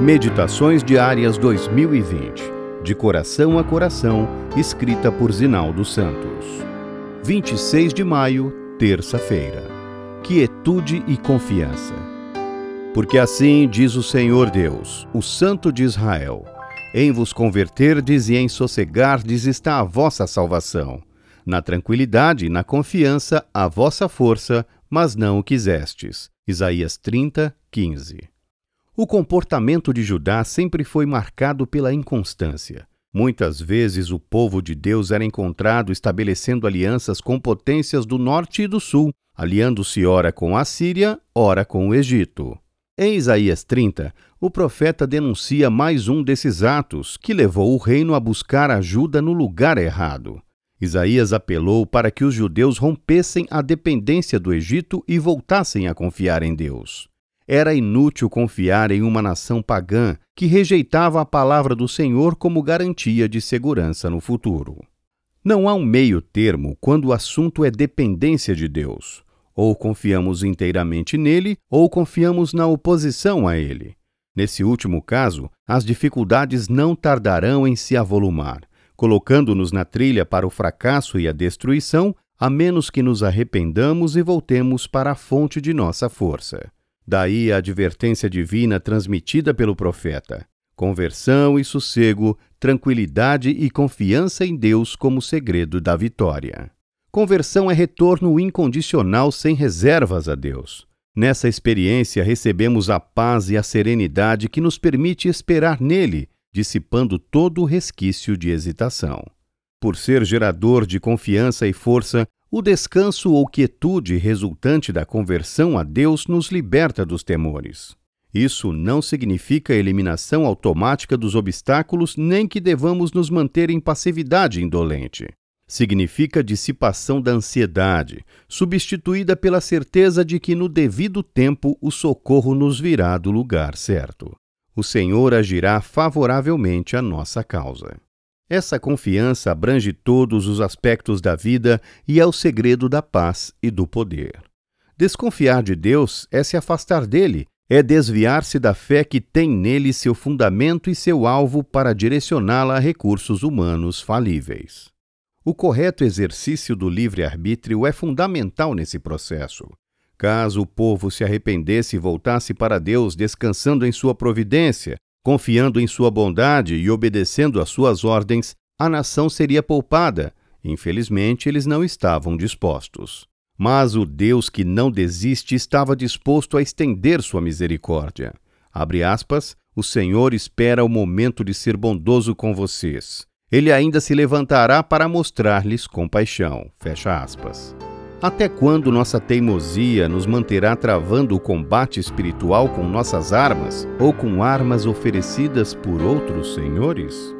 Meditações Diárias 2020. De coração a coração, escrita por Zinaldo Santos. 26 de maio, terça-feira. Quietude e confiança. Porque assim diz o Senhor Deus, o Santo de Israel: Em vos converterdes e em sossegardes está a vossa salvação. Na tranquilidade e na confiança, a vossa força, mas não o quisestes. Isaías 30, 15. O comportamento de Judá sempre foi marcado pela inconstância. Muitas vezes o povo de Deus era encontrado estabelecendo alianças com potências do norte e do sul, aliando-se ora com a Síria, ora com o Egito. Em Isaías 30, o profeta denuncia mais um desses atos que levou o reino a buscar ajuda no lugar errado. Isaías apelou para que os judeus rompessem a dependência do Egito e voltassem a confiar em Deus. Era inútil confiar em uma nação pagã que rejeitava a palavra do Senhor como garantia de segurança no futuro. Não há um meio termo quando o assunto é dependência de Deus. Ou confiamos inteiramente nele, ou confiamos na oposição a ele. Nesse último caso, as dificuldades não tardarão em se avolumar, colocando-nos na trilha para o fracasso e a destruição, a menos que nos arrependamos e voltemos para a fonte de nossa força. Daí a advertência divina transmitida pelo profeta: conversão e sossego, tranquilidade e confiança em Deus como segredo da vitória. Conversão é retorno incondicional sem reservas a Deus. Nessa experiência recebemos a paz e a serenidade que nos permite esperar nele, dissipando todo o resquício de hesitação. Por ser gerador de confiança e força, o descanso ou quietude resultante da conversão a Deus nos liberta dos temores. Isso não significa eliminação automática dos obstáculos nem que devamos nos manter em passividade indolente. Significa dissipação da ansiedade, substituída pela certeza de que no devido tempo o socorro nos virá do lugar certo. O Senhor agirá favoravelmente à nossa causa. Essa confiança abrange todos os aspectos da vida e é o segredo da paz e do poder. Desconfiar de Deus é se afastar dele, é desviar-se da fé que tem nele seu fundamento e seu alvo para direcioná-la a recursos humanos falíveis. O correto exercício do livre-arbítrio é fundamental nesse processo. Caso o povo se arrependesse e voltasse para Deus descansando em sua providência, Confiando em sua bondade e obedecendo às suas ordens, a nação seria poupada. Infelizmente, eles não estavam dispostos. Mas o Deus que não desiste estava disposto a estender sua misericórdia. Abre aspas, o Senhor espera o momento de ser bondoso com vocês. Ele ainda se levantará para mostrar-lhes compaixão. Fecha aspas. Até quando nossa teimosia nos manterá travando o combate espiritual com nossas armas ou com armas oferecidas por outros senhores?